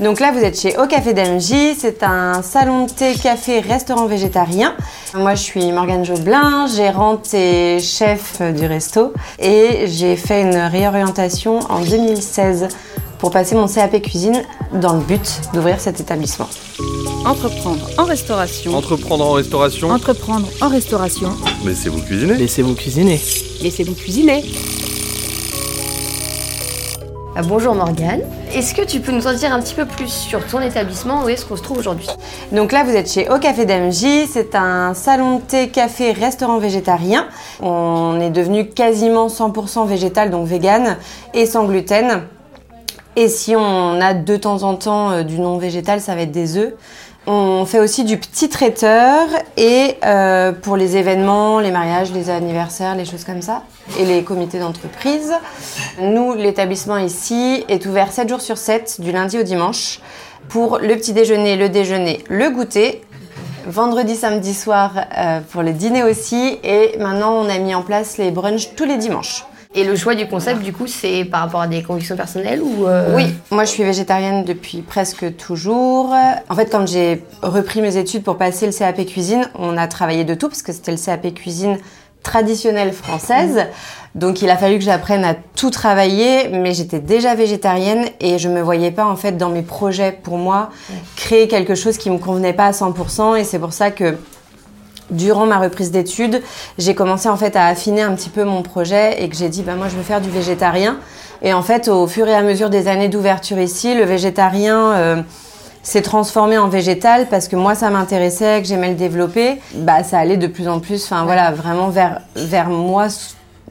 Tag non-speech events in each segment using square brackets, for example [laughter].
Donc là, vous êtes chez Au Café d'MJ. C'est un salon de thé, café, restaurant végétarien. Moi, je suis Morgane Joblin, gérante et chef du resto. Et j'ai fait une réorientation en 2016 pour passer mon CAP cuisine dans le but d'ouvrir cet établissement. Entreprendre en restauration. Entreprendre en restauration. Entreprendre en restauration. Laissez-vous cuisiner. Laissez-vous cuisiner. Laissez-vous cuisiner. Ah, bonjour Morgane. Est-ce que tu peux nous en dire un petit peu plus sur ton établissement? Où est-ce qu'on se trouve aujourd'hui? Donc là, vous êtes chez Au Café d'MJ. C'est un salon de thé, café, restaurant végétarien. On est devenu quasiment 100% végétal, donc vegan et sans gluten. Et si on a de temps en temps euh, du non végétal, ça va être des œufs. On fait aussi du petit traiteur et euh, pour les événements, les mariages, les anniversaires, les choses comme ça, et les comités d'entreprise. Nous, l'établissement ici est ouvert 7 jours sur 7, du lundi au dimanche, pour le petit déjeuner, le déjeuner, le goûter. Vendredi, samedi soir euh, pour le dîner aussi. Et maintenant, on a mis en place les brunchs tous les dimanches. Et le choix du concept, du coup, c'est par rapport à des convictions personnelles ou euh, Oui, moi je suis végétarienne depuis presque toujours. En fait, quand j'ai repris mes études pour passer le CAP cuisine, on a travaillé de tout parce que c'était le CAP cuisine traditionnelle française. Donc il a fallu que j'apprenne à tout travailler, mais j'étais déjà végétarienne et je me voyais pas en fait dans mes projets pour moi créer quelque chose qui me convenait pas à 100% et c'est pour ça que durant ma reprise d'études, j'ai commencé en fait à affiner un petit peu mon projet et que j'ai dit bah moi je veux faire du végétarien. Et en fait, au fur et à mesure des années d'ouverture ici, le végétarien euh, s'est transformé en végétal parce que moi ça m'intéressait, que j'aimais le développer. Bah ça allait de plus en plus, enfin voilà, vraiment vers vers moi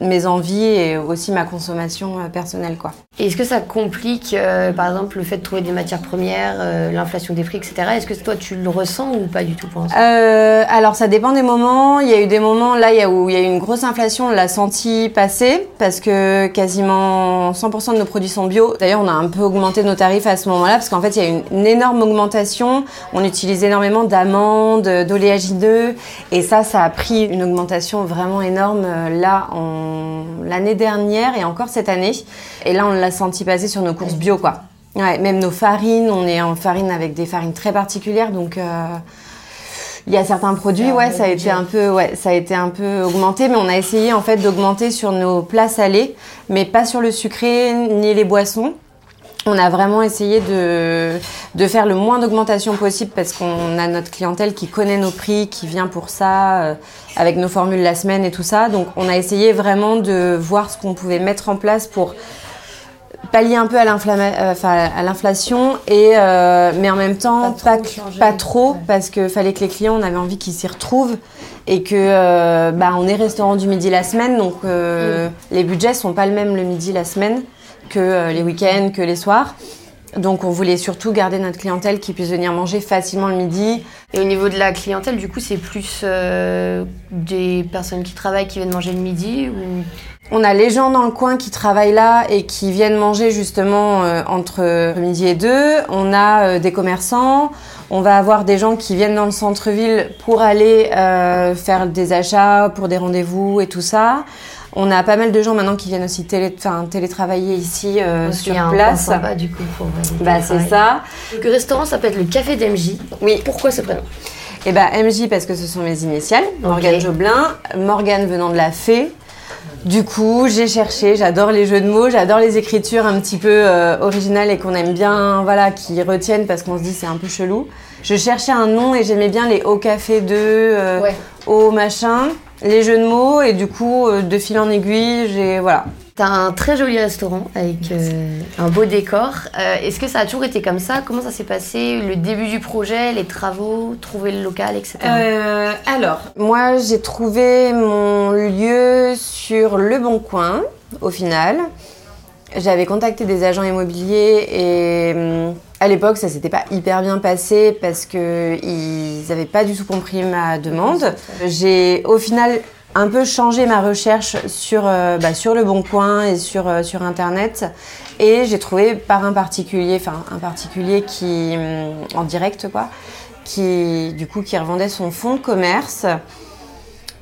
mes envies et aussi ma consommation euh, personnelle quoi. Est-ce que ça complique, euh, par exemple, le fait de trouver des matières premières, euh, l'inflation des prix, etc. Est-ce que toi, tu le ressens ou pas du tout pour euh, Alors, ça dépend des moments. Il y a eu des moments là y a, où il y a eu une grosse inflation, on l'a senti passer parce que quasiment 100% de nos produits sont bio. D'ailleurs, on a un peu augmenté nos tarifs à ce moment-là parce qu'en fait, il y a eu une, énorme augmentation. On utilise énormément d'amandes, d'oléagineux et ça, ça a pris une augmentation vraiment énorme là l'année dernière et encore cette année. Et là, on l'a senti passer sur nos courses bio, quoi. Ouais, même nos farines, on est en farine avec des farines très particulières, donc euh, il y a certains produits, ouais, ça a été un peu, ouais, ça a été un peu augmenté, mais on a essayé en fait d'augmenter sur nos plats salés, mais pas sur le sucré ni les boissons. On a vraiment essayé de, de faire le moins d'augmentation possible parce qu'on a notre clientèle qui connaît nos prix, qui vient pour ça, euh, avec nos formules la semaine et tout ça. Donc on a essayé vraiment de voir ce qu'on pouvait mettre en place pour pallier un peu à euh, l'inflation et euh, mais en même temps pas trop, pas, trop parce que fallait que les clients on avait envie qu'ils s'y retrouvent et que euh, bah, on est restaurant du midi la semaine. Donc les budgets sont pas le même le midi la semaine que les week-ends que les soirs donc on voulait surtout garder notre clientèle qui puisse venir manger facilement le midi. Et au niveau de la clientèle, du coup, c'est plus des personnes qui travaillent qui viennent manger le midi ou? On a les gens dans le coin qui travaillent là et qui viennent manger justement euh, entre midi et deux. On a euh, des commerçants. On va avoir des gens qui viennent dans le centre-ville pour aller euh, faire des achats, pour des rendez-vous et tout ça. On a pas mal de gens maintenant qui viennent aussi télé, télétravailler ici sur place. Sympa, du coup pour bah c'est ça. Le restaurant s'appelle le Café d'MJ. Oui. Pourquoi ce prénom? Eh ben MJ parce que ce sont mes initiales. Morgane Joblin. Morgane venant de la fée. Du coup, j'ai cherché, j'adore les jeux de mots, j'adore les écritures un petit peu euh, originales et qu'on aime bien, voilà, qui retiennent parce qu'on se dit c'est un peu chelou. Je cherchais un nom et j'aimais bien les hauts café 2, euh, au machin, les jeux de mots et du coup, euh, de fil en aiguille, j'ai voilà, T'as un très joli restaurant avec euh, un beau décor. Euh, est-ce que ça a toujours été comme ça? Comment ça s'est passé? Le début du projet, les travaux, trouver le local, etc. Euh, alors, moi j'ai trouvé mon lieu sur Le Bon Coin, au final. J'avais contacté des agents immobiliers et hum, à l'époque ça s'était pas hyper bien passé parce qu'ils n'avaient pas du tout compris ma demande. J'ai au final un peu changé ma recherche sur, euh, bah, sur le bon coin et sur, euh, sur internet et j'ai trouvé par un particulier enfin un particulier qui hum, en direct quoi qui du coup qui revendait son fonds de commerce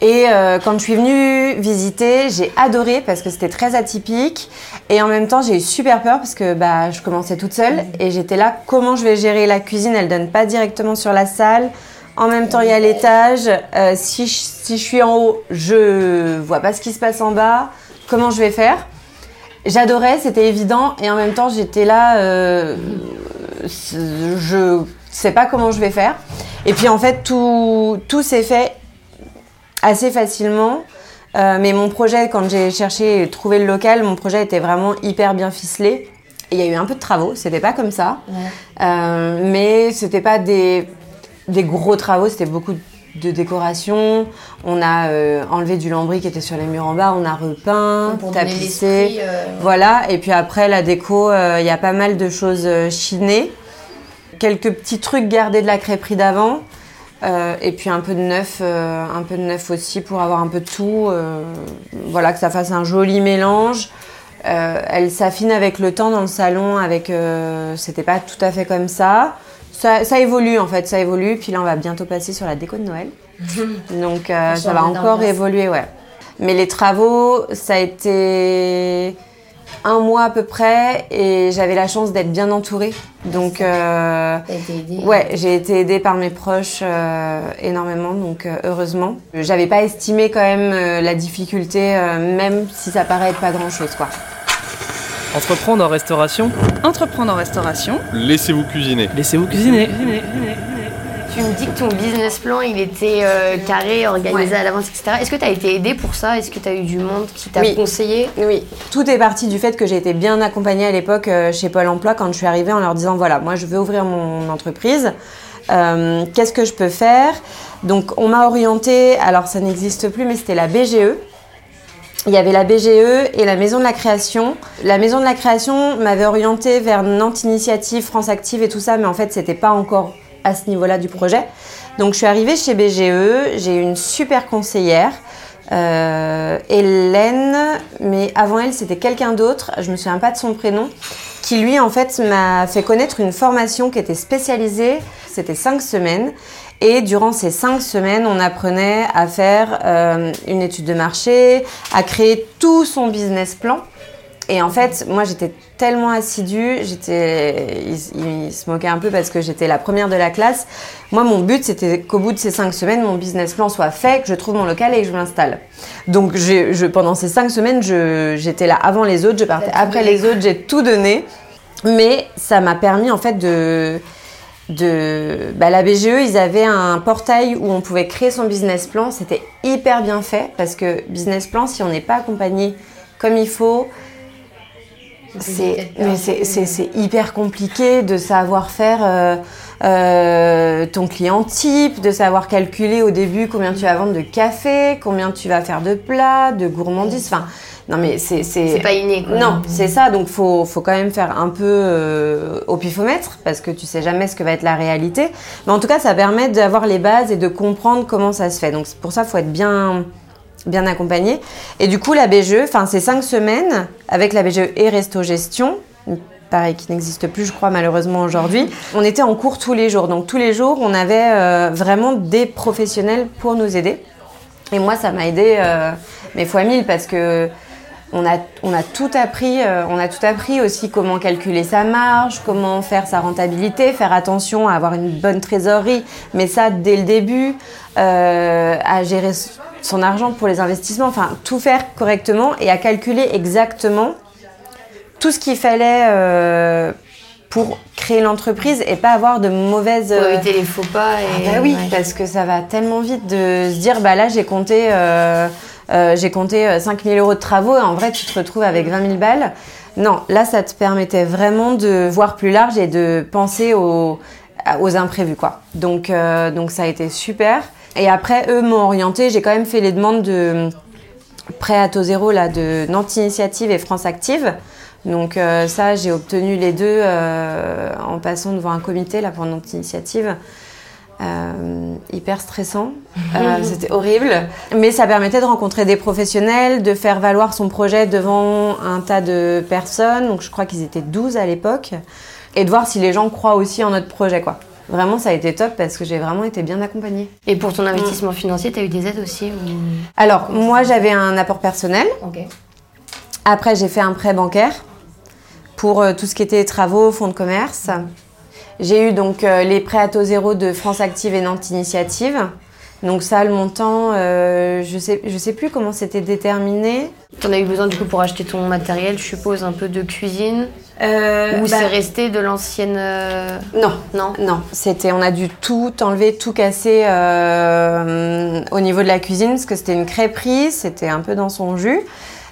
Et euh, quand je suis venue visiter, j'ai adoré parce que c'était très atypique. Et en même temps, j'ai eu super peur parce que bah, je commençais toute seule. Et j'étais là, comment je vais gérer la cuisine? Elle donne pas directement sur la salle. En même temps, il y a l'étage. Euh, si, je, si je suis en haut, je vois pas ce qui se passe en bas. Comment je vais faire? J'adorais, c'était évident. Et en même temps, j'étais là, euh, je sais pas comment je vais faire. Et puis en fait, tout, tout s'est fait assez facilement. Euh, mais mon projet, quand j'ai cherché et trouvé le local, mon projet était vraiment hyper bien ficelé. Il y a eu un peu de travaux, c'était pas comme ça. Euh, mais c'était pas des, des gros travaux, c'était beaucoup de décoration. On a euh, enlevé du lambris qui était sur les murs en bas, on a repeint, Pour tapissé. euh, Voilà, et puis après la déco, il y a pas mal de choses chinées. Quelques petits trucs gardés de la crêperie d'avant. Euh, et puis un peu de neuf, euh, un peu de neuf aussi pour avoir un peu de tout. euh, voilà, que ça fasse un joli mélange. Elle s'affine avec le temps dans le salon. Avec, c'était pas tout à fait comme ça. ça. Ça évolue en fait, ça évolue. Puis là, on va bientôt passer sur la déco de Noël. [laughs] Donc ça va encore évoluer, ouais. Mais les travaux, ça a été un mois à peu près et j'avais la chance d'être bien entourée. Donc euh, T'as été aidée. Ouais, j'ai été aidée par mes proches euh, énormément, donc euh, heureusement. J'avais pas estimé quand même euh, la difficulté, euh, même si ça paraît être pas grand chose, quoi. Entreprendre en restauration, Entreprendre en restauration. Laissez-vous cuisiner. laissez-vous cuisiner. Tu me dis que ton business plan, il était euh, carré, organisé Ouais. à l'avance, etc. Est-ce que tu as été aidée pour ça? Est-ce que tu as eu du monde qui t'a Oui. conseillé? Oui, tout est parti du fait que j'ai été bien accompagnée à l'époque euh, chez Pôle Emploi quand je suis arrivée en leur disant voilà, moi je veux ouvrir mon entreprise. Euh, Qu'est-ce que je peux faire? Donc on m'a orientée, alors ça n'existe plus, mais c'était la BGE. Il y avait la BGE et la Maison de la Création. La Maison de la Création m'avait orientée vers Nantes Initiative, France Active et tout ça, mais en fait c'était pas encore à ce niveau-là du projet. Donc je suis arrivée chez BGE, j'ai une super conseillère. Euh, Hélène, mais avant elle, c'était quelqu'un d'autre, je me souviens pas de son prénom, qui lui, en fait, m'a fait connaître une formation qui était spécialisée. C'était cinq semaines. Et durant ces cinq semaines, on apprenait à faire euh, une étude de marché, à créer tout son business plan. Et en fait, moi, j'étais tellement assidue, j'étais, il, il se moquait un peu parce que j'étais la première de la classe. Moi, mon but, c'était qu'au bout de ces cinq semaines, mon business plan soit fait, que je trouve mon local et que je m'installe. Donc, je, pendant ces cinq semaines, j'étais là avant les autres, je partais après les autres, j'ai tout donné. Mais ça m'a permis, en fait, de, de bah, la BGE, ils avaient un portail où on pouvait créer son business plan. C'était hyper bien fait parce que business plan, si on n'est pas accompagné comme il faut, c'est mais c'est- c'est- c'est hyper compliqué de savoir faire euh, euh, ton client type, de savoir calculer au début combien tu vas vendre de café, combien tu vas faire de plats, de gourmandises. Enfin, non mais c'est C'est pas inné, quoi. non, c'est ça. Donc, faut, faut quand même faire un peu euh, au pifomètre parce que tu sais jamais ce que va être la réalité. Mais en tout cas, ça permet d'avoir les bases et de comprendre comment ça se fait. Donc, c'est pour ça, faut être bien, bien accompagné. Et du coup, la BGE, enfin, c'est cinq semaines avec la BGE et Resto Gestion. Pareil, qui n'existe plus, je crois, malheureusement aujourd'hui. On était en cours tous les jours. Donc, tous les jours, on avait euh, vraiment des professionnels pour nous aider. Et moi, ça m'a aidé, euh, mais fois mille, parce que on a, on a tout appris. euh, on a tout appris aussi comment calculer sa marge, comment faire sa rentabilité, faire attention à avoir une bonne trésorerie, mais ça dès le début, euh, à gérer son argent pour les investissements, enfin tout faire correctement et à calculer exactement tout ce qu'il fallait euh, pour créer l'entreprise et pas avoir de mauvaises Pour euh, éviter les faux pas. Et... ah bah oui, ouais. parce que ça va tellement vite de se dire, bah là j'ai compté, euh, j'ai compté euh, 5 000 euros de travaux et en vrai tu te retrouves avec 20 000 balles. Non, là ça te permettait vraiment de voir plus large et de penser aux, aux imprévus quoi. Donc, donc ça a été super. Et après eux m'ont orienté, j'ai quand même fait les demandes de prêt à taux zéro là, de Nantes Initiative et France Active. Donc euh, ça, j'ai obtenu les deux euh, en passant devant un comité là pour Nantes Initiative. Euh, hyper stressant, [laughs] c'était horrible, mais ça permettait de rencontrer des professionnels, de faire valoir son projet devant un tas de personnes, donc je crois qu'ils étaient 12 à l'époque, et de voir si les gens croient aussi en notre projet quoi. Vraiment, ça a été top parce que j'ai vraiment été bien accompagnée. Et pour ton investissement financier, tu as eu des aides aussi ou... Alors, moi, j'avais un apport personnel. Ok. Après, j'ai fait un prêt bancaire pour euh, tout ce qui était travaux, fonds de commerce. J'ai eu donc euh, les prêts à taux zéro de France Active et Nantes Initiative. Donc ça, le montant, euh, je sais, je sais plus comment c'était déterminé. T'en as eu besoin du coup pour acheter ton matériel, je suppose, un peu de cuisine Euh, Ou bah, c'est resté de l'ancienne. euh, Non, Non non. C'était, on a dû tout enlever, tout casser euh, au niveau de la cuisine parce que c'était une crêperie, c'était un peu dans son jus.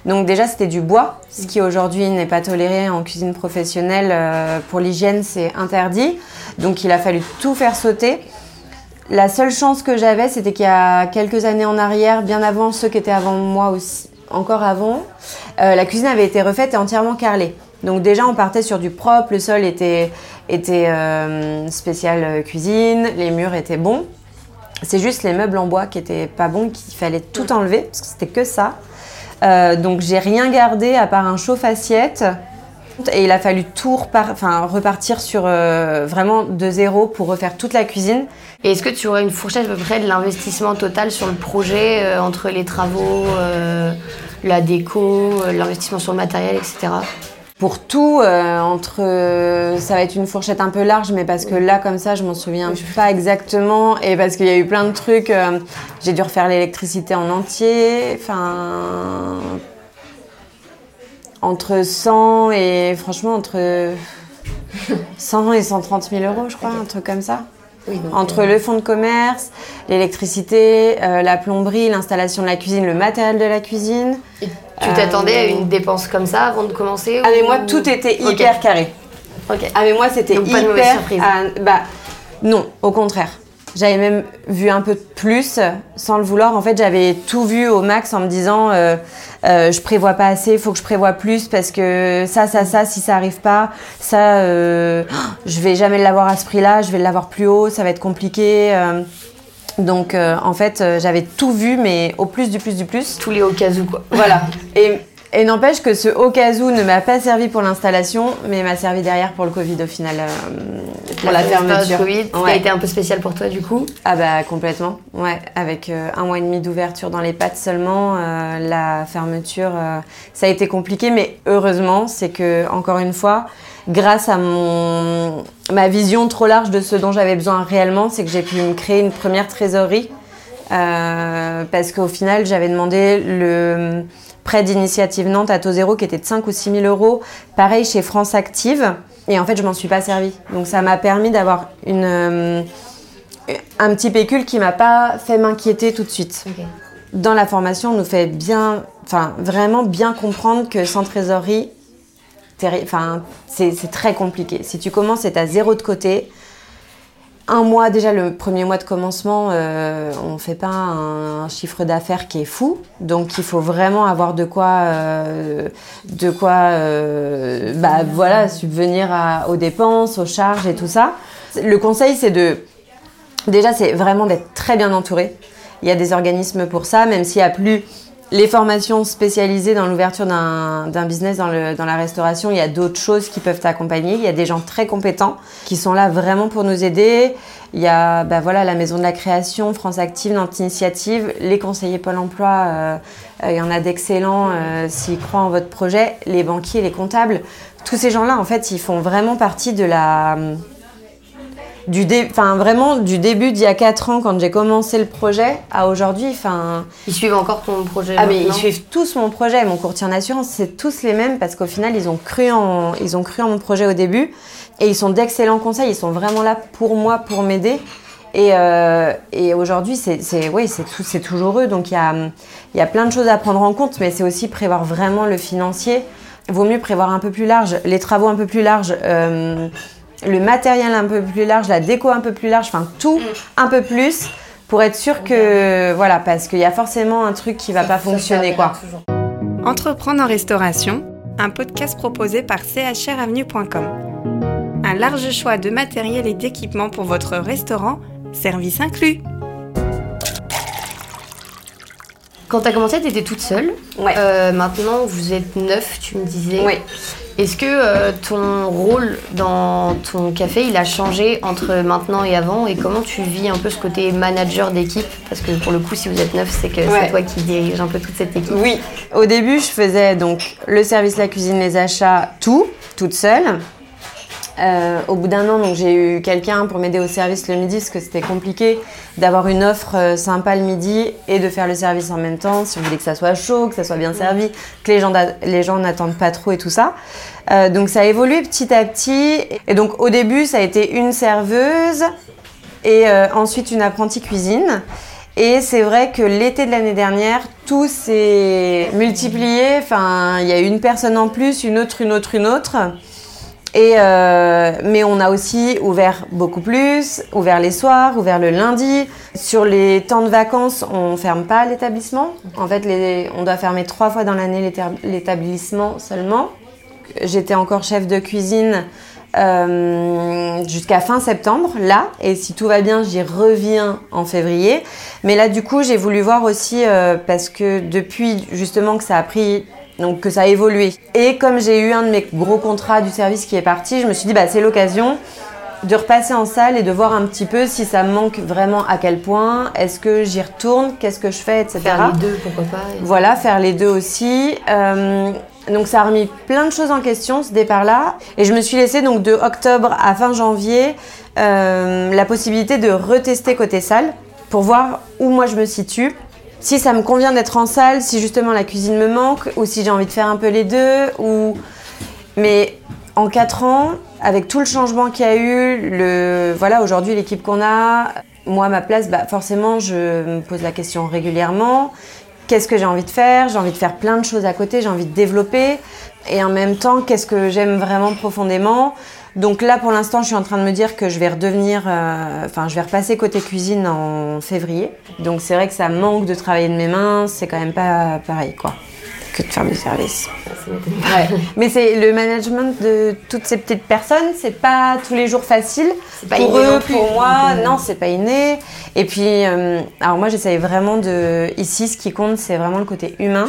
Donc déjà c'était du bois, ce qui aujourd'hui n'est pas toléré en cuisine professionnelle. euh, pour l'hygiène c'est interdit. Donc il a fallu tout faire sauter. La seule chance que j'avais c'était qu'il y a quelques années en arrière, bien avant ceux qui étaient avant moi aussi, encore avant, la cuisine avait été refaite et entièrement carrelée. Donc déjà on partait sur du propre, le sol était, était euh, spécial euh, cuisine, les murs étaient bons. C'est juste les meubles en bois qui étaient pas bons, qu'il fallait tout enlever, parce que c'était que ça. Euh, donc j'ai rien gardé à part un chauffe-assiette. Et il a fallu tout enfin, repartir sur euh, vraiment de zéro pour refaire toute la cuisine. Et est-ce que tu aurais une fourchette à peu près de l'investissement total sur le projet, euh, entre les travaux, la déco, l'investissement sur le matériel, etc. Pour tout, euh, entre, euh, ça va être une fourchette un peu large, mais parce que là, comme ça, je m'en souviens pas exactement, et parce qu'il y a eu plein de trucs. euh, j'ai dû refaire l'électricité en entier, enfin, entre 100 et franchement entre 100 et 130 000 euros, je crois, un truc comme ça. Entre le fonds de commerce, l'électricité, euh, la plomberie, l'installation de la cuisine, le matériel de la cuisine. Tu t'attendais à une dépense comme ça avant de commencer Ah mais moi tout était hyper carré. Ok. Ah mais moi c'était Donc, pas de hyper. surprise. ah, bah non, au contraire. J'avais même vu un peu plus, sans le vouloir. En fait, j'avais tout vu au max en me disant, euh, euh, je prévois pas assez, il faut que je prévoie plus parce que ça, ça, ça, si ça arrive pas, ça, euh, [gasps] je vais jamais l'avoir à ce prix-là, je vais l'avoir plus haut, ça va être compliqué. Donc, euh, en fait, euh, j'avais tout vu, mais au plus du plus du plus. Tous les au cas où, quoi. Voilà. Et, et n'empêche que ce au cas où ne m'a pas servi pour l'installation, mais m'a servi derrière pour le Covid au final, euh, pour la, fermeture. Covid, a été un peu spécial pour toi, du coup. Ah bah complètement, ouais. Avec euh, un mois et demi d'ouverture dans les pattes seulement, euh, la fermeture, ça a été compliqué, mais heureusement, c'est que encore une fois, grâce à mon ma vision trop large de ce dont j'avais besoin réellement, c'est que j'ai pu me créer une première trésorerie. Euh, parce qu'au final, j'avais demandé le prêt d'initiative Nantes à taux zéro qui était de 5 ou 6 000 euros. Pareil chez France Active. Et en fait, je m'en suis pas servi. Donc ça m'a permis d'avoir une, euh, un petit pécule qui m'a pas fait m'inquiéter tout de suite. Dans la formation, on nous fait bien, enfin vraiment bien comprendre que sans trésorerie, enfin, c'est très compliqué. Si tu commences et tu as zéro de côté, un mois, déjà le premier mois de commencement, euh, on ne fait pas un, un chiffre d'affaires qui est fou. Donc il faut vraiment avoir de quoi, euh, de quoi euh, bah, voilà, subvenir à- aux dépenses, aux charges et tout ça. Le conseil, c'est de. Déjà, c'est vraiment d'être très bien entouré. Il y a des organismes pour ça, même s'il n'y a plus les formations spécialisées dans l'ouverture d'un business dans la restauration, il y a d'autres choses qui peuvent t'accompagner. Il y a des gens très compétents qui sont là vraiment pour nous aider. Il y a bah voilà, la Maison de la Création, France Active, Nantes Initiative, les conseillers Pôle emploi, euh, euh, il y en a d'excellents euh, s'ils croient en votre projet, les banquiers, les comptables. Tous ces gens-là, en fait, ils font vraiment partie de la du dé- enfin vraiment du début d'il y a 4 ans quand j'ai commencé le projet à aujourd'hui enfin. Ils suivent encore ton projet ah mais ils suivent tous mon projet. Mon courtier en assurance c'est tous les mêmes parce qu'au final ils ont cru en ils ont cru en mon projet au début. Et ils sont d'excellents conseils. Ils sont vraiment là pour moi pour m'aider. Et, euh, et aujourd'hui c'est oui c'est toujours eux. Donc il y a y a plein de choses à prendre en compte mais c'est aussi prévoir vraiment le financier. Vaut mieux prévoir un peu plus large les travaux un peu plus larges euh, le matériel un peu plus large, la déco un peu plus large, enfin tout un peu plus pour être sûr que voilà parce qu'il y a forcément un truc qui va pas fonctionner quoi. Entreprendre en restauration, un podcast proposé par chravenue.com. Un large choix de matériel et d'équipements pour votre restaurant, service inclus. Quand t'as commencé, t'étais toute seule. Ouais. Euh, maintenant, vous êtes neuf, tu me disais. Oui. Est-ce que euh, ton rôle dans ton café, il a changé entre maintenant et avant? Et comment tu vis un peu ce côté manager d'équipe? Parce que pour le coup, si vous êtes neuf, c'est que Ouais. c'est toi qui dirige un peu toute cette équipe. Oui, au début, je faisais donc le service, la cuisine, les achats, tout, toute seule. Euh, au bout d'un an, donc j'ai eu quelqu'un pour m'aider au service le midi parce que c'était compliqué d'avoir une offre euh, sympa le midi et de faire le service en même temps. Si on voulait que ça soit chaud, que ça soit bien servi, que les gens, les gens n'attendent pas trop et tout ça. Euh, donc ça a évolué petit à petit. Et donc au début, ça a été une serveuse et ensuite une apprentie cuisine. Et c'est vrai que l'été de l'année dernière, tout s'est multiplié. Enfin, il y a une personne en plus, une autre, une autre, une autre. Et euh, mais on a aussi ouvert beaucoup plus, ouvert les soirs, ouvert le lundi. Sur les temps de vacances, on ferme pas l'établissement. En fait, on doit fermer trois fois dans l'année l'éta- l'établissement seulement. J'étais encore chef de cuisine euh, jusqu'à fin septembre, là. Et si tout va bien, j'y reviens en février. Mais là, du coup, j'ai voulu voir aussi, euh, parce que depuis justement que ça a pris, donc que ça a évolué. Et comme j'ai eu un de mes gros contrats du service qui est parti, je me suis dit, bah, c'est l'occasion de repasser en salle et de voir un petit peu si ça me manque vraiment à quel point, est-ce que j'y retourne, qu'est-ce que je fais, etc. Faire les deux, pourquoi pas et- Voilà, faire les deux aussi. Euh, donc ça a remis plein de choses en question ce départ-là. Et je me suis laissé donc de octobre à fin janvier euh, la possibilité de retester côté salle pour voir où moi je me situe. Si ça me convient d'être en salle, si justement la cuisine me manque, ou si j'ai envie de faire un peu les deux, ou... Mais en quatre ans, avec tout le changement qu'il y a eu, voilà, aujourd'hui l'équipe qu'on a, moi ma place, bah, forcément je me pose la question régulièrement. Qu'est-ce que j'ai envie de faire? J'ai envie de faire plein de choses à côté, j'ai envie de développer. Et en même temps, qu'est-ce que j'aime vraiment profondément? Donc là, pour l'instant, je suis en train de me dire que je vais redevenir, euh, enfin, je vais repasser côté cuisine en février. Donc c'est vrai que ça manque de travailler de mes mains, c'est quand même pas pareil, quoi, que de faire du service. Ouais. Mais c'est le management de toutes ces petites personnes, c'est pas tous les jours facile. Pas pour eux, pour moi, euh, non, c'est pas inné. Et puis, euh, alors moi, j'essaye vraiment de. Ici, ce qui compte, c'est vraiment le côté humain.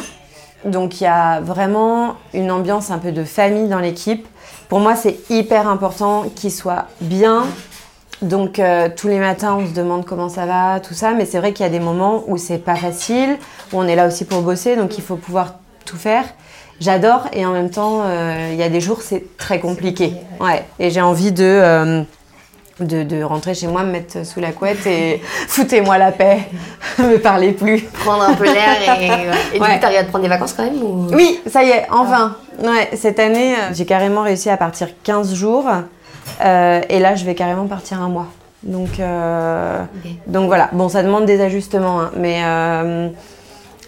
Donc, il y a vraiment une ambiance un peu de famille dans l'équipe. Pour moi, c'est hyper important qu'ils soient bien. Donc, euh, tous les matins, on se demande comment ça va, tout ça. Mais c'est vrai qu'il y a des moments où c'est pas facile, où on est là aussi pour bosser, donc il faut pouvoir tout faire. J'adore et en même temps, euh, il y a des jours c'est très compliqué. Ouais. Et j'ai envie de, euh, de de rentrer chez moi, me mettre sous la couette et [laughs] foutez-moi la paix, [laughs] me parlez plus. Prendre un peu l'air et, [laughs] et du Ouais. t'arrives à te prendre des vacances quand même ou... Oui, ça y est, enfin. Ouais, cette année, euh, j'ai carrément réussi à partir 15 jours euh, et là, je vais carrément partir un mois. Donc, euh, donc voilà. Bon, ça demande des ajustements, hein, mais euh,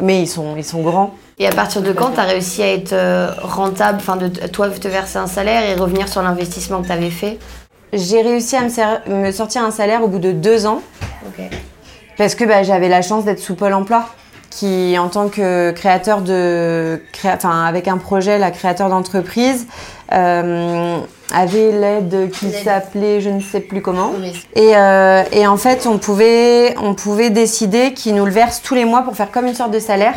mais ils sont ils sont grands. Et à partir de quand t'as réussi à être euh, rentable, enfin de toi te verser un salaire et revenir sur l'investissement que t'avais fait? J'ai réussi à me, sortir un salaire au bout de deux ans. Parce que bah, j'avais la chance d'être sous Pôle emploi, qui en tant que créateur de. créa- Enfin, avec un projet, la créateur d'entreprise, euh, avait l'aide qui s'appelait je ne sais plus comment. Et, euh, et en fait, on pouvait, on pouvait décider qu'ils nous le versent tous les mois pour faire comme une sorte de salaire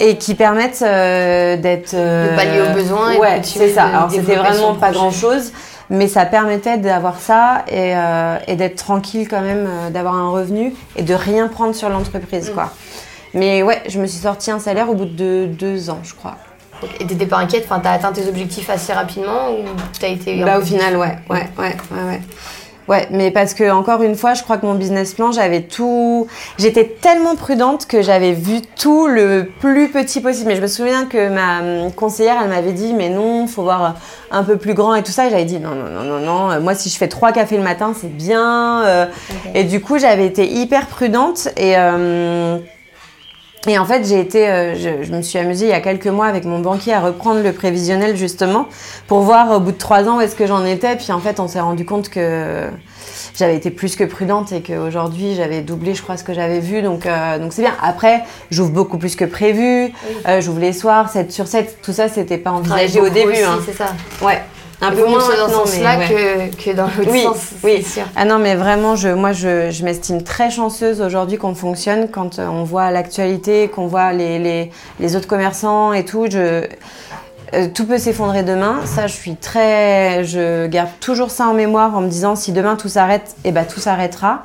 et qui permettent euh, d'être. De pallier aux besoins Ouais, c'est ça. Alors, c'était vraiment pas grand chose. Mais ça permettait d'avoir ça et, euh, et d'être tranquille quand même, euh, d'avoir un revenu et de rien prendre sur Mm. l'entreprise, quoi. Mais ouais, je me suis sorti un salaire au bout de deux ans, je crois. Et t'étais pas inquiète, enfin t'as atteint tes objectifs assez rapidement ou t'as été Bah au final, ouais, ouais, ouais, ouais, ouais. Ouais, mais parce que encore une fois, je crois que mon business plan, j'avais tout. J'étais tellement prudente que j'avais vu tout le plus petit possible. Mais je me souviens que ma hum, conseillère, elle m'avait dit, mais non, faut voir un peu plus grand et tout ça. Et j'avais dit, non, non, non, non, non. euh, Moi, si je fais trois cafés le matin, c'est bien. euh. Et du coup, j'avais été hyper prudente et. euh, et en fait, j'ai été, euh, je, je me suis amusée il y a quelques mois avec mon banquier à reprendre le prévisionnel justement pour voir au bout de trois ans où est-ce que j'en étais. Puis en fait, on s'est rendu compte que j'avais été plus que prudente et qu'aujourd'hui j'avais doublé, je crois, ce que j'avais vu. Donc euh, donc c'est bien. Après, j'ouvre beaucoup plus que prévu. Euh, j'ouvre les soirs, 7 sur 7. Tout ça, c'était pas envisagé au début. beaucoup hein. aussi, C'est ça. Ouais. Un peu moins dans ce sens-là ouais. que, que dans l'autre Oui, sens, oui. sûr. Ah non, mais vraiment, je, moi, je, je m'estime très chanceuse aujourd'hui qu'on fonctionne quand euh, on voit l'actualité, qu'on voit les, les, les autres commerçants et tout. Je, euh, tout peut s'effondrer demain. Ça, je suis très. Je garde toujours ça en mémoire en me disant si demain tout s'arrête, eh ben tout s'arrêtera.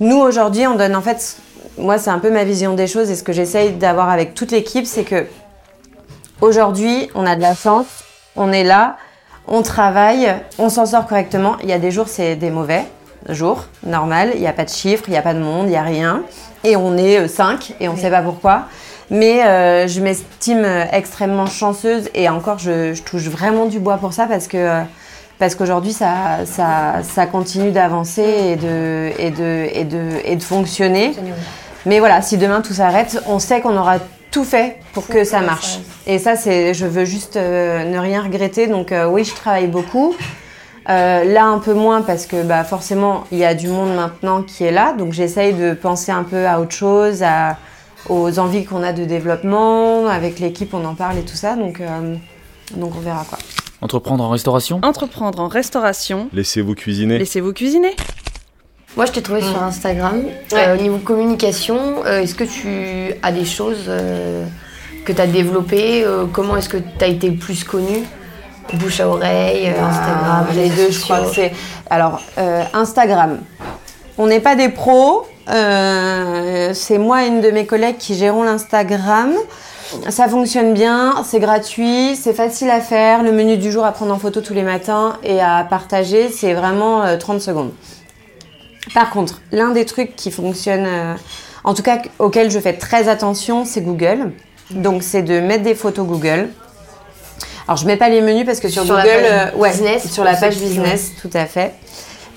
Nous, aujourd'hui, on donne en fait. Moi, c'est un peu ma vision des choses et ce que j'essaye d'avoir avec toute l'équipe, c'est que aujourd'hui, on a de la chance, on est là, on travaille, on s'en sort correctement. Il y a des jours, c'est des mauvais jours, normal. Il n'y a pas de chiffres, il n'y a pas de monde, il n'y a rien. Et on est 5 et on ne sait pas pourquoi. Mais euh, je m'estime extrêmement chanceuse et encore, je, je touche vraiment du bois pour ça parce que parce qu'aujourd'hui, ça, ça, ça continue d'avancer et de, et, de, et, de, et de fonctionner. Mais voilà, si demain tout s'arrête, on sait qu'on aura tout fait pour que ça marche. Et ça, c'est, je veux juste euh, ne rien regretter. Donc euh, oui, je travaille beaucoup. Euh, là, un peu moins parce que bah, forcément, il y a du monde maintenant qui est là. Donc j'essaye de penser un peu à autre chose, à, aux envies qu'on a de développement. Avec l'équipe, on en parle et tout ça. Donc, euh, donc on verra quoi. Entreprendre en restauration? Entreprendre en restauration. Laissez-vous cuisiner. Laissez-vous cuisiner. Moi, je t'ai trouvé sur Instagram. Euh, au niveau communication, euh, est-ce que tu as des choses euh, que tu as développées Comment est-ce que tu as été plus connue? Bouche à oreille, euh, Instagram, Ah, les deux, je crois que c'est. Alors, Instagram. On n'est pas des pros. c'est moi et une de mes collègues qui gérons l'Instagram. Ça fonctionne bien, c'est gratuit, c'est facile à faire. Le menu du jour à prendre en photo tous les matins et à partager, c'est vraiment euh, 30 secondes. Par contre, l'un des trucs qui fonctionne, euh, en tout cas auquel je fais très attention, c'est Google. Donc, c'est de mettre des photos Google. Alors, je mets pas les menus parce que sur, Sur la Google, page euh, ouais, business, sur la page business, tout à fait.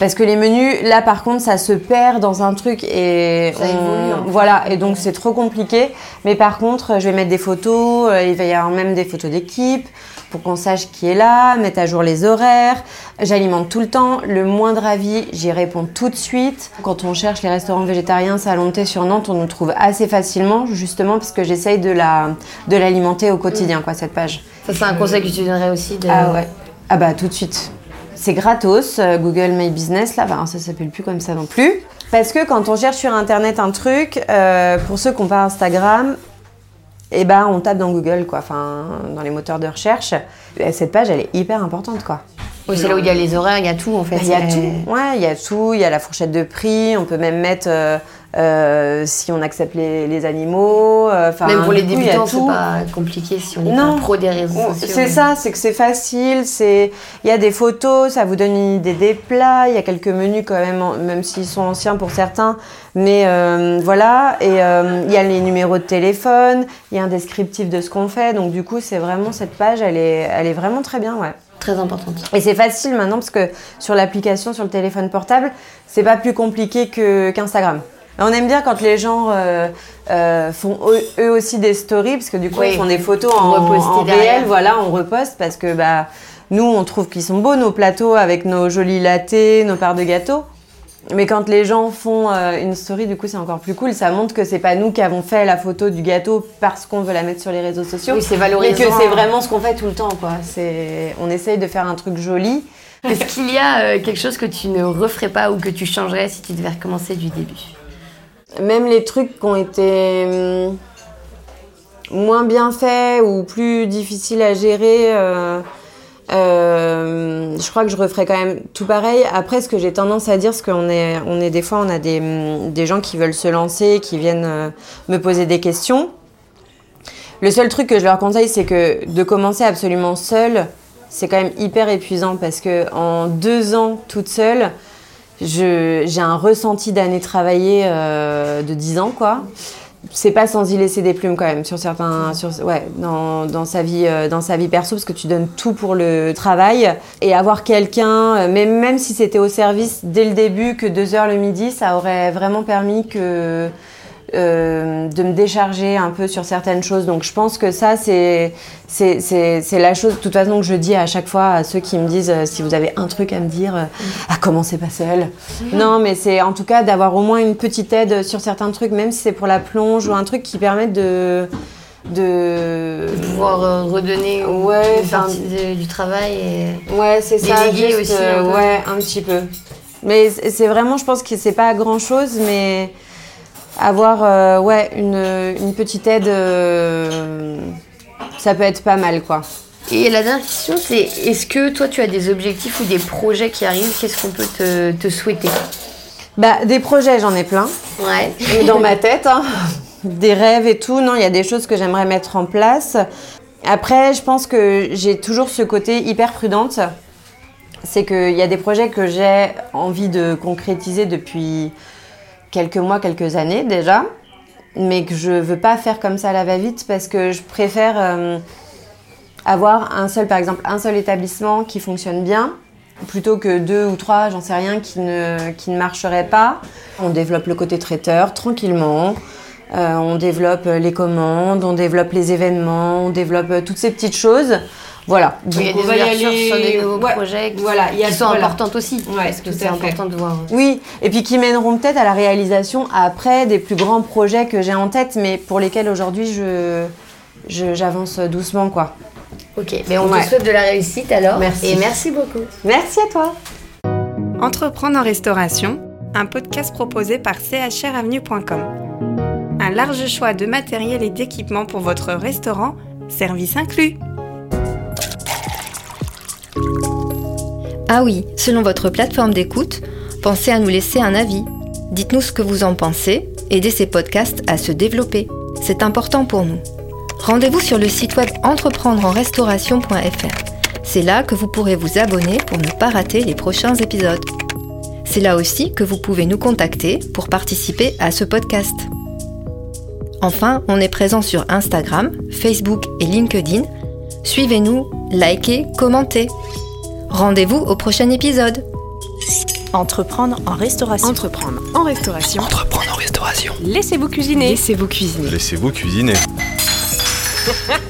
Parce que les menus, là par contre, ça se perd dans un truc et Ça évolue, hein. voilà, et donc c'est trop compliqué. Mais par contre, je vais mettre des photos, euh, il va y avoir même des photos d'équipe pour qu'on sache qui est là, mettre à jour les horaires. J'alimente tout le temps, le moindre avis, j'y réponds tout de suite. Quand on cherche les restaurants végétariens, salon thé sur Nantes, on nous trouve assez facilement, justement parce que j'essaye de la de l'alimenter au quotidien, quoi, cette page. Ça, c'est un conseil que tu donnerais aussi de... Ah ouais. Ah bah tout de suite. C'est gratos, euh, Google My Business, là, bah, ça s'appelle plus comme ça non plus. Parce que quand on cherche sur Internet un truc, euh, pour ceux qui n'ont pas Instagram, eh ben on tape dans Google, quoi, enfin dans les moteurs de recherche. Et cette page, elle est hyper importante, quoi. Oui, c'est là où il y a les horaires, il y a tout en fait. Il y a tout, ouais, il y a tout, il y a la fourchette de prix, on peut même mettre euh, euh, si on accepte les, les animaux. euh, Même pour les débutants, c'est pas compliqué si on est Non. pro des réseaux sociaux. C'est ça, c'est que c'est facile, c'est il y a des photos, ça vous donne une idée des plats, il y a quelques menus quand même, même s'ils sont anciens pour certains, mais euh, voilà, et euh, il y a les numéros de téléphone, il y a un descriptif de ce qu'on fait, donc du coup c'est vraiment cette page, elle est, elle est vraiment très bien, ouais. Très importante. Et c'est facile maintenant parce que sur l'application, sur le téléphone portable, c'est pas plus compliqué que qu'Instagram. Et On aime bien quand les gens euh, euh, font eux, eux aussi des stories parce que du coup Oui. ils font des photos en, en réel, voilà, on reposte parce que bah nous on trouve qu'ils sont beaux nos plateaux avec nos jolis latés, nos parts de gâteau. Mais quand les gens font euh, une story, du coup c'est encore plus cool. Ça montre que c'est pas nous qui avons fait la photo du gâteau parce qu'on veut la mettre sur les réseaux sociaux. Oui, c'est mais valorisant. que c'est vraiment ce qu'on fait tout le temps, quoi. C'est, on essaye de faire un truc joli. Est-ce qu'il y a euh, quelque chose que tu ne referais pas ou que tu changerais si tu devais recommencer du début? Même les trucs qui ont été hum, moins bien faits ou plus difficiles à gérer, euh, euh, je crois que je referais quand même tout pareil. Après, ce que j'ai tendance à dire, c'est qu'on est, on est des fois, on a des, hum, des gens qui veulent se lancer, qui viennent euh, me poser des questions. Le seul truc que je leur conseille, c'est que de commencer absolument seul, c'est quand même hyper épuisant parce que en deux ans toute seule, j'ai un ressenti d'années travaillées euh, de 10 ans, quoi. C'est pas sans y laisser des plumes quand même sur certains, sur, ouais, dans, dans sa vie, euh, dans sa vie perso, parce que tu donnes tout pour le travail et avoir quelqu'un, euh, même même si c'était au service dès le début, que deux heures le midi, ça aurait vraiment permis que euh, de me décharger un peu sur certaines choses. Donc je pense que ça, c'est la chose, de toute façon, que je dis à chaque fois à ceux qui me disent euh, si vous avez un truc à me dire, euh, ah, commencez pas seul? [laughs] Non, mais c'est en tout cas d'avoir au moins une petite aide sur certains trucs, même si c'est pour la plonge ou un truc qui permette de. de Pouvoir euh, redonner Ouais, une enfin- partie de- du travail et... Ouais, c'est ça. Déléguer juste, aussi un. Ouais, un petit peu. Mais c'est c'est vraiment, je pense que c'est pas grand chose, mais avoir euh, ouais, une, une petite aide, euh, ça peut être pas mal, quoi. Et la dernière question, c'est est-ce que toi, tu as des objectifs ou des projets qui arrivent? Qu'est-ce qu'on peut te, te souhaiter? Bah, des projets, j'en ai plein. Ouais. Et dans ma tête, hein. des rêves et tout. Non, il y a des choses que j'aimerais mettre en place. Après, je pense que j'ai toujours ce côté hyper prudente. C'est qu'il y a des projets que j'ai envie de concrétiser depuis quelques mois, quelques années déjà, mais que je veux pas faire comme ça à la va-vite parce que je préfère euh, avoir un seul, par exemple, un seul établissement qui fonctionne bien plutôt que deux ou trois, j'en sais rien, qui ne, qui ne marcheraient pas. On développe le côté traiteur tranquillement. Euh, on développe les commandes, on développe les événements, on développe toutes ces petites choses. Voilà. Il y a Donc, des on va y ouvertures aller- sur des nouveaux Ouais, projets qui, voilà, il y a- qui sont voilà. importantes aussi. Ouais, parce que c'est important de voir. Oui, et puis qui mèneront peut-être à la réalisation après des plus grands projets que j'ai en tête, mais pour lesquels aujourd'hui je je- j'avance doucement quoi. Ok, mais on Ouais. te souhaite de la réussite alors. Merci. Et merci beaucoup. Merci à toi. Entreprendre en restauration, un podcast proposé par chravenue.com. Un large choix de matériel et d'équipements pour votre restaurant, service inclus. Ah oui, selon votre plateforme d'écoute, pensez à nous laisser un avis. Dites-nous ce que vous en pensez, aidez ces podcasts à se développer. C'est important pour nous. Rendez-vous sur le site web entreprendreenrestauration.fr. C'est là que vous pourrez vous abonner pour ne pas rater les prochains épisodes. C'est là aussi que vous pouvez nous contacter pour participer à ce podcast. Enfin, on est présent sur Instagram, Facebook et LinkedIn. Suivez-nous, likez, commentez. Rendez-vous au prochain épisode. Entreprendre en restauration. Entreprendre en restauration. Entreprendre en restauration. Laissez-vous cuisiner. Laissez-vous cuisiner. Laissez-vous cuisiner. [laughs]